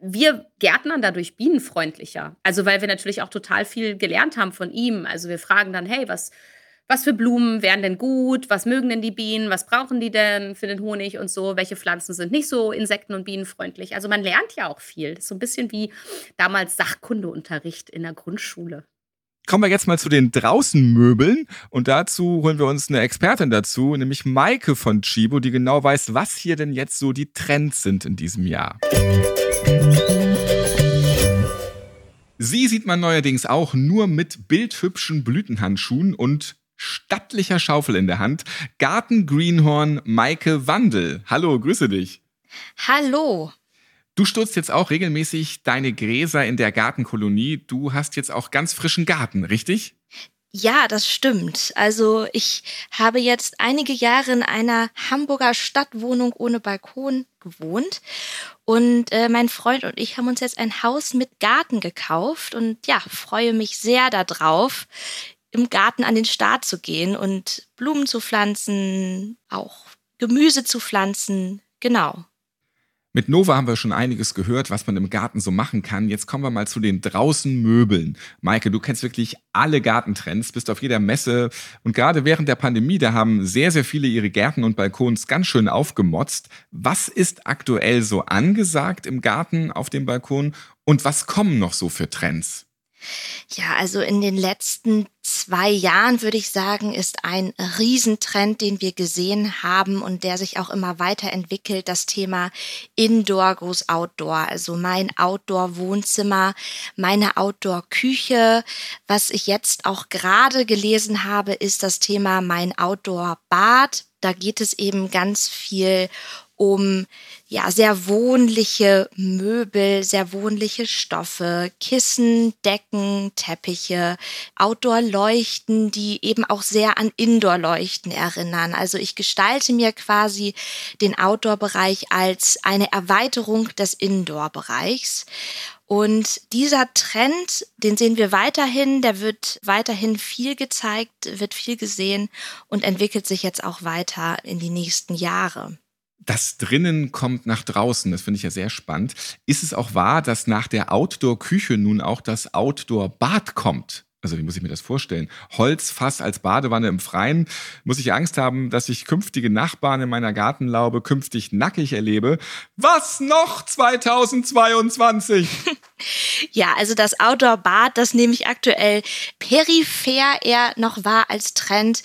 wir gärtnern dadurch bienenfreundlicher. Also weil wir natürlich auch total viel gelernt haben von ihm. Also wir fragen dann, hey, was, was für Blumen wären denn gut? Was mögen denn die Bienen? Was brauchen die denn für den Honig und so? Welche Pflanzen sind nicht so insekten- und bienenfreundlich? Also man lernt ja auch viel. Das ist so ein bisschen wie damals Sachkundeunterricht in der Grundschule. Kommen wir jetzt mal zu den Draußenmöbeln und dazu holen wir uns eine Expertin dazu, nämlich Maike von Chibo, die genau weiß, was hier denn jetzt so die Trends sind in diesem Jahr. Sie sieht man neuerdings auch nur mit bildhübschen Blütenhandschuhen und stattlicher Schaufel in der Hand. Garten-Greenhorn Maike Wandel. Hallo, grüße dich. Hallo. Du stutzt jetzt auch regelmäßig deine Gräser in der Gartenkolonie. Du hast jetzt auch ganz frischen Garten, richtig? Ja, das stimmt. Also ich habe jetzt einige Jahre in einer Hamburger Stadtwohnung ohne Balkon gewohnt. Und äh, mein Freund und ich haben uns jetzt ein Haus mit Garten gekauft und ja, freue mich sehr darauf, im Garten an den Start zu gehen und Blumen zu pflanzen, auch Gemüse zu pflanzen. Genau. Mit Nova haben wir schon einiges gehört, was man im Garten so machen kann. Jetzt kommen wir mal zu den Draußenmöbeln. Maike, du kennst wirklich alle Gartentrends, bist auf jeder Messe und gerade während der Pandemie, da haben sehr, sehr viele ihre Gärten und Balkons ganz schön aufgemotzt. Was ist aktuell so angesagt im Garten auf dem Balkon und was kommen noch so für Trends? Ja, also in den letzten zwei Jahren würde ich sagen, ist ein Riesentrend, den wir gesehen haben und der sich auch immer weiterentwickelt, das Thema Indoor goes Outdoor. Also mein Outdoor-Wohnzimmer, meine Outdoor-Küche. Was ich jetzt auch gerade gelesen habe, ist das Thema mein Outdoor-Bad. Da geht es eben ganz viel um ja sehr wohnliche Möbel, sehr wohnliche Stoffe, Kissen, Decken, Teppiche, Outdoor-Leuchten, die eben auch sehr an Indoor-Leuchten erinnern. Also ich gestalte mir quasi den Outdoor-Bereich als eine Erweiterung des Indoor-Bereichs. Und dieser Trend, den sehen wir weiterhin, der wird weiterhin viel gezeigt, wird viel gesehen und entwickelt sich jetzt auch weiter in die nächsten Jahre. Das drinnen kommt nach draußen, das finde ich ja sehr spannend. Ist es auch wahr, dass nach der Outdoor-Küche nun auch das Outdoor-Bad kommt? Also wie muss ich mir das vorstellen? Holzfass als Badewanne im Freien? Muss ich Angst haben, dass ich künftige Nachbarn in meiner Gartenlaube künftig nackig erlebe? Was noch 2022? ja, also das Outdoor-Bad, das nehme ich aktuell peripher eher noch wahr als Trend.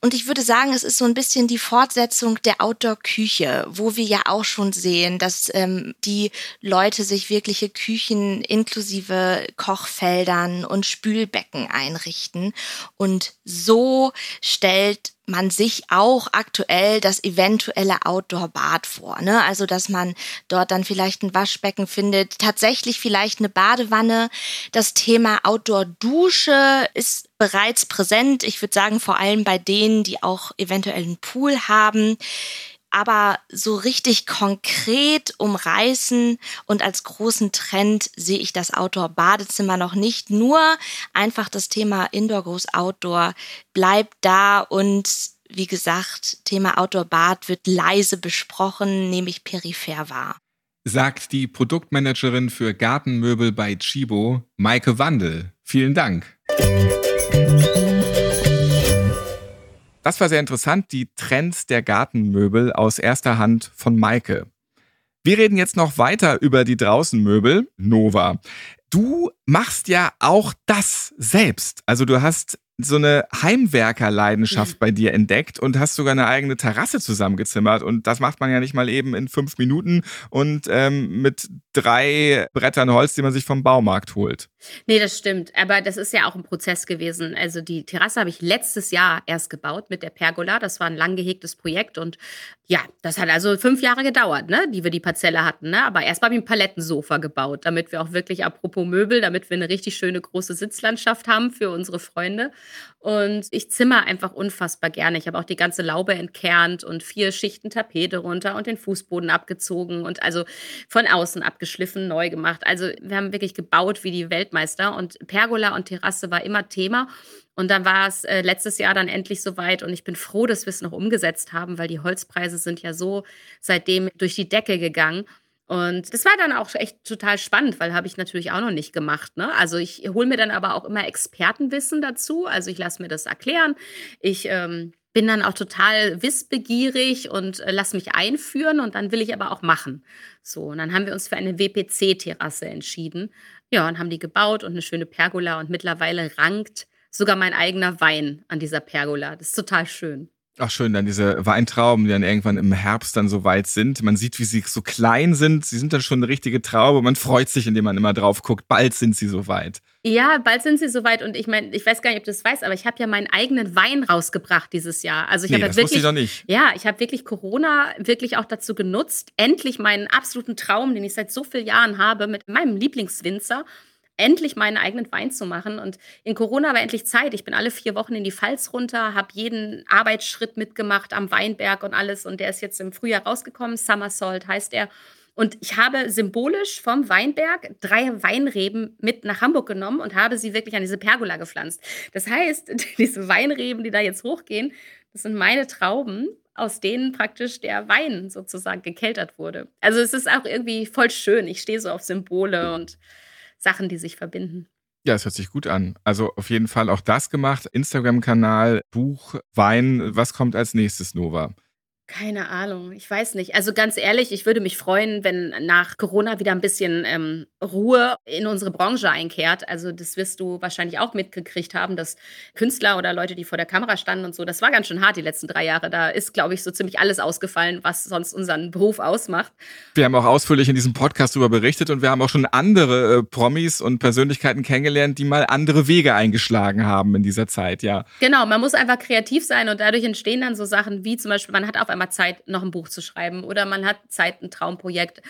Und ich würde sagen, es ist so ein bisschen die Fortsetzung der Outdoor-Küche, wo wir ja auch schon sehen, dass ähm, die Leute sich wirkliche Küchen inklusive Kochfeldern und Spülbecken einrichten. Und so stellt man sich auch aktuell das eventuelle Outdoor-Bad vor. Ne? Also, dass man dort dann vielleicht ein Waschbecken findet, tatsächlich vielleicht eine Badewanne. Das Thema Outdoor-Dusche ist bereits präsent. Ich würde sagen, vor allem bei denen, die auch eventuell einen Pool haben aber so richtig konkret umreißen und als großen Trend sehe ich das Outdoor-Badezimmer noch nicht. Nur einfach das Thema Indoor groß Outdoor bleibt da und wie gesagt, Thema Outdoor-Bad wird leise besprochen, nehme ich peripher wahr. Sagt die Produktmanagerin für Gartenmöbel bei Chibo, Maike Wandel. Vielen Dank. Das war sehr interessant, die Trends der Gartenmöbel aus erster Hand von Maike. Wir reden jetzt noch weiter über die Draußenmöbel, Nova. Du machst ja auch das selbst. Also du hast so eine Heimwerkerleidenschaft mhm. bei dir entdeckt und hast sogar eine eigene Terrasse zusammengezimmert. Und das macht man ja nicht mal eben in fünf Minuten und ähm, mit drei Brettern Holz, die man sich vom Baumarkt holt. Nee, das stimmt. Aber das ist ja auch ein Prozess gewesen. Also die Terrasse habe ich letztes Jahr erst gebaut mit der Pergola. Das war ein lang gehegtes Projekt und ja, das hat also fünf Jahre gedauert, ne, die wir die Parzelle hatten. Ne? Aber erst habe ich ein Palettensofa gebaut, damit wir auch wirklich, apropos Möbel, damit wir eine richtig schöne große Sitzlandschaft haben für unsere Freunde. Und ich zimmer einfach unfassbar gerne. Ich habe auch die ganze Laube entkernt und vier Schichten Tapete runter und den Fußboden abgezogen und also von außen abgeschliffen, neu gemacht. Also wir haben wirklich gebaut wie die Weltmeister und Pergola und Terrasse war immer Thema. Und dann war es äh, letztes Jahr dann endlich soweit und ich bin froh, dass wir es noch umgesetzt haben, weil die Holzpreise sind ja so seitdem durch die Decke gegangen. Und das war dann auch echt total spannend, weil habe ich natürlich auch noch nicht gemacht. Ne? Also ich hole mir dann aber auch immer Expertenwissen dazu. Also ich lasse mir das erklären. Ich ähm, bin dann auch total wissbegierig und äh, lasse mich einführen und dann will ich aber auch machen. So, und dann haben wir uns für eine WPC-Terrasse entschieden. Ja, und haben die gebaut und eine schöne Pergola und mittlerweile rankt sogar mein eigener Wein an dieser Pergola. Das ist total schön. Ach schön, dann diese Weintrauben, die dann irgendwann im Herbst dann so weit sind. Man sieht, wie sie so klein sind. Sie sind dann schon eine richtige Traube. Man freut sich, indem man immer drauf guckt. Bald sind sie so weit. Ja, bald sind sie soweit. Und ich meine, ich weiß gar nicht, ob du das weißt, aber ich habe ja meinen eigenen Wein rausgebracht dieses Jahr. Also ich nee, habe das wirklich, ich doch nicht. Ja, ich habe wirklich Corona wirklich auch dazu genutzt, endlich meinen absoluten Traum, den ich seit so vielen Jahren habe, mit meinem Lieblingswinzer endlich meinen eigenen Wein zu machen. Und in Corona war endlich Zeit. Ich bin alle vier Wochen in die Pfalz runter, habe jeden Arbeitsschritt mitgemacht am Weinberg und alles. Und der ist jetzt im Frühjahr rausgekommen. Summersault heißt er. Und ich habe symbolisch vom Weinberg drei Weinreben mit nach Hamburg genommen und habe sie wirklich an diese Pergola gepflanzt. Das heißt, diese Weinreben, die da jetzt hochgehen, das sind meine Trauben, aus denen praktisch der Wein sozusagen gekeltert wurde. Also es ist auch irgendwie voll schön. Ich stehe so auf Symbole und Sachen, die sich verbinden. Ja, es hört sich gut an. Also auf jeden Fall auch das gemacht. Instagram-Kanal, Buch, Wein. Was kommt als nächstes, Nova? Keine Ahnung, ich weiß nicht. Also ganz ehrlich, ich würde mich freuen, wenn nach Corona wieder ein bisschen ähm, Ruhe in unsere Branche einkehrt. Also das wirst du wahrscheinlich auch mitgekriegt haben, dass Künstler oder Leute, die vor der Kamera standen und so, das war ganz schön hart die letzten drei Jahre. Da ist, glaube ich, so ziemlich alles ausgefallen, was sonst unseren Beruf ausmacht. Wir haben auch ausführlich in diesem Podcast darüber berichtet und wir haben auch schon andere äh, Promis und Persönlichkeiten kennengelernt, die mal andere Wege eingeschlagen haben in dieser Zeit, ja. Genau, man muss einfach kreativ sein und dadurch entstehen dann so Sachen wie zum Beispiel, man hat auf einmal einmal Zeit, noch ein Buch zu schreiben oder man hat Zeit, ein Traumprojekt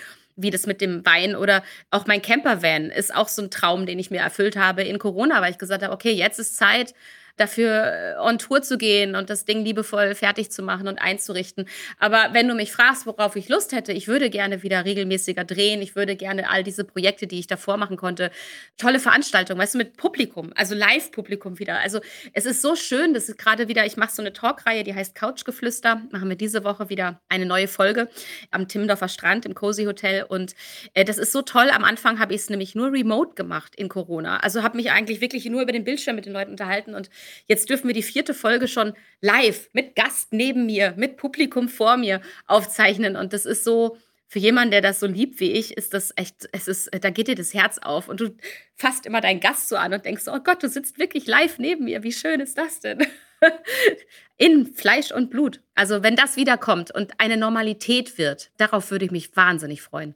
wie das mit dem Wein oder auch mein Campervan ist auch so ein Traum, den ich mir erfüllt habe in Corona, weil ich gesagt habe, okay, jetzt ist Zeit, dafür äh, on Tour zu gehen und das Ding liebevoll fertig zu machen und einzurichten. Aber wenn du mich fragst, worauf ich Lust hätte, ich würde gerne wieder regelmäßiger drehen. Ich würde gerne all diese Projekte, die ich davor machen konnte, tolle Veranstaltungen, weißt du, mit Publikum, also Live-Publikum wieder. Also es ist so schön, dass gerade wieder, ich mache so eine Talkreihe, die heißt Couchgeflüster. Machen wir diese Woche wieder eine neue Folge am Timmendorfer Strand im Cozy Hotel. Und äh, das ist so toll. Am Anfang habe ich es nämlich nur remote gemacht in Corona. Also habe mich eigentlich wirklich nur über den Bildschirm mit den Leuten unterhalten. Und jetzt dürfen wir die vierte Folge schon live mit Gast neben mir, mit Publikum vor mir aufzeichnen. Und das ist so, für jemanden, der das so liebt wie ich, ist das echt, es ist, da geht dir das Herz auf und du fasst immer deinen Gast so an und denkst, oh Gott, du sitzt wirklich live neben mir. Wie schön ist das denn? In Fleisch und Blut. Also, wenn das wiederkommt und eine Normalität wird, darauf würde ich mich wahnsinnig freuen.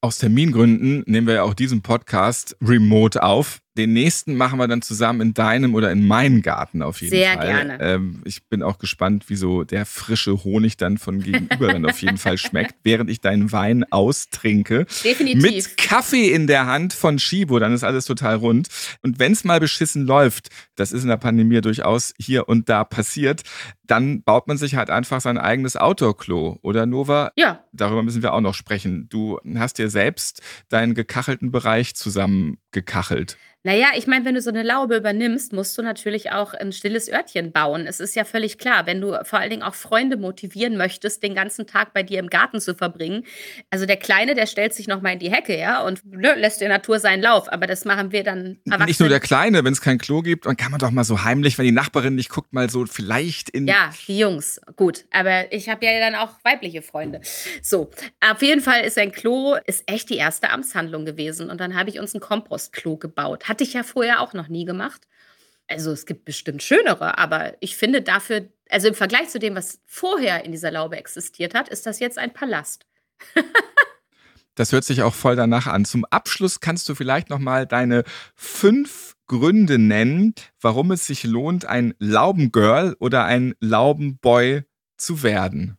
Aus Termingründen nehmen wir ja auch diesen Podcast remote auf. Den nächsten machen wir dann zusammen in deinem oder in meinem Garten auf jeden Sehr Fall. Sehr gerne. Ähm, ich bin auch gespannt, wie so der frische Honig dann von gegenüber dann auf jeden Fall schmeckt, während ich deinen Wein austrinke. Definitiv. Mit Kaffee in der Hand von Shibo, dann ist alles total rund. Und wenn es mal beschissen läuft, das ist in der Pandemie durchaus hier und da passiert, dann baut man sich halt einfach sein eigenes Outdoor-Klo. Oder Nova? Ja. Darüber müssen wir auch noch sprechen. Du hast dir selbst deinen gekachelten Bereich zusammengekachelt. Naja, ich meine, wenn du so eine Laube übernimmst, musst du natürlich auch ein stilles Örtchen bauen. Es ist ja völlig klar, wenn du vor allen Dingen auch Freunde motivieren möchtest, den ganzen Tag bei dir im Garten zu verbringen. Also der Kleine, der stellt sich nochmal in die Hecke, ja, und ne, lässt der Natur seinen Lauf. Aber das machen wir dann Erwachsene. Nicht nur der Kleine, wenn es kein Klo gibt, dann kann man doch mal so heimlich, wenn die Nachbarin nicht guckt, mal so vielleicht in. Ja, die Jungs, gut. Aber ich habe ja dann auch weibliche Freunde. So, auf jeden Fall ist ein Klo, ist echt die erste Amtshandlung gewesen. Und dann habe ich uns ein Kompostklo gebaut hatte ich ja vorher auch noch nie gemacht. Also es gibt bestimmt schönere, aber ich finde dafür, also im Vergleich zu dem, was vorher in dieser Laube existiert hat, ist das jetzt ein Palast. das hört sich auch voll danach an. Zum Abschluss kannst du vielleicht noch mal deine fünf Gründe nennen, warum es sich lohnt, ein Laubengirl oder ein Laubenboy zu werden.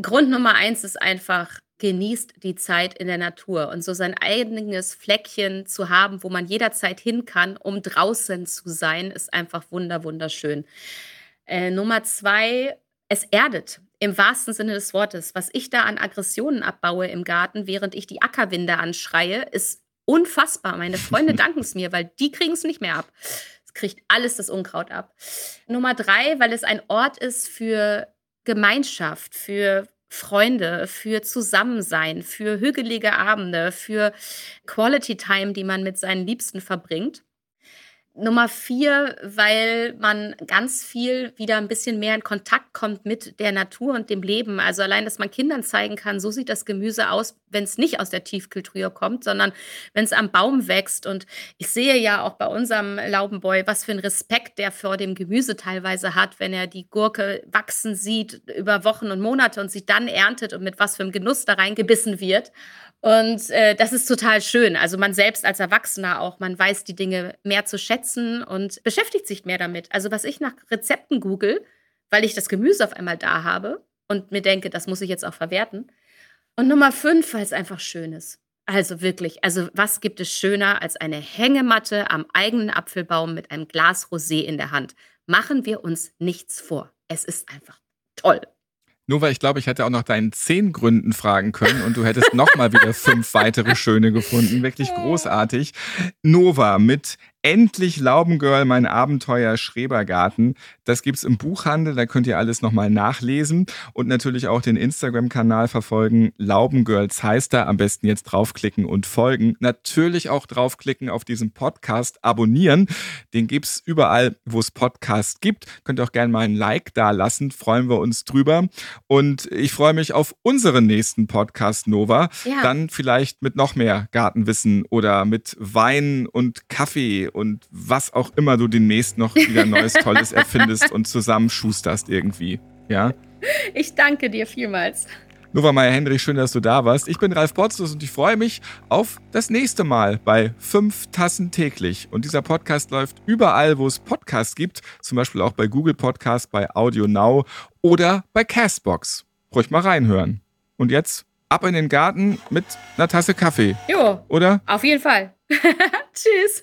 Grund Nummer eins ist einfach, genießt die Zeit in der Natur und so sein eigenes Fleckchen zu haben, wo man jederzeit hin kann, um draußen zu sein, ist einfach wunder wunderschön. Äh, Nummer zwei, es erdet im wahrsten Sinne des Wortes. Was ich da an Aggressionen abbaue im Garten, während ich die Ackerwinde anschreie, ist unfassbar. Meine Freunde danken es mir, weil die kriegen es nicht mehr ab. Es kriegt alles das Unkraut ab. Nummer drei, weil es ein Ort ist für Gemeinschaft, für Freunde, für Zusammensein, für hügelige Abende, für Quality Time, die man mit seinen Liebsten verbringt. Nummer vier, weil man ganz viel wieder ein bisschen mehr in Kontakt kommt mit der Natur und dem Leben. Also allein, dass man Kindern zeigen kann, so sieht das Gemüse aus, wenn es nicht aus der Tiefkühltruhe kommt, sondern wenn es am Baum wächst. Und ich sehe ja auch bei unserem Laubenboy, was für einen Respekt der vor dem Gemüse teilweise hat, wenn er die Gurke wachsen sieht über Wochen und Monate und sie dann erntet und mit was für einem Genuss da reingebissen wird. Und äh, das ist total schön. Also man selbst als Erwachsener auch, man weiß die Dinge mehr zu schätzen und beschäftigt sich mehr damit. Also was ich nach Rezepten google, weil ich das Gemüse auf einmal da habe und mir denke, das muss ich jetzt auch verwerten. Und Nummer fünf, weil es einfach schön ist. Also wirklich, also was gibt es schöner als eine Hängematte am eigenen Apfelbaum mit einem Glas Rosé in der Hand? Machen wir uns nichts vor. Es ist einfach toll. Nur weil ich glaube, ich hätte auch noch deinen zehn Gründen fragen können und du hättest nochmal wieder fünf weitere schöne gefunden. Wirklich großartig. Nova mit Endlich Laubengirl, mein Abenteuer Schrebergarten. Das gibt's im Buchhandel, da könnt ihr alles nochmal nachlesen und natürlich auch den Instagram-Kanal verfolgen. Laubengirls heißt da. Am besten jetzt draufklicken und folgen. Natürlich auch draufklicken auf diesen Podcast, abonnieren. Den gibt's überall, wo es Podcasts gibt. Könnt ihr auch gerne mal ein Like da lassen, freuen wir uns drüber. Und ich freue mich auf unseren nächsten Podcast, Nova. Ja. Dann vielleicht mit noch mehr Gartenwissen oder mit Wein und Kaffee und was auch immer du demnächst noch wieder Neues Tolles erfindest und zusammenschusterst irgendwie. Ja? Ich danke dir vielmals. Nova Meyer-Hendrich, schön, dass du da warst. Ich bin Ralf Potzus und ich freue mich auf das nächste Mal bei Fünf Tassen täglich. Und dieser Podcast läuft überall, wo es Podcasts gibt, zum Beispiel auch bei Google Podcasts, bei Audio Now oder bei Castbox. Ruhig mal reinhören. Und jetzt ab in den Garten mit einer Tasse Kaffee. Jo. Oder? Auf jeden Fall. Tschüss.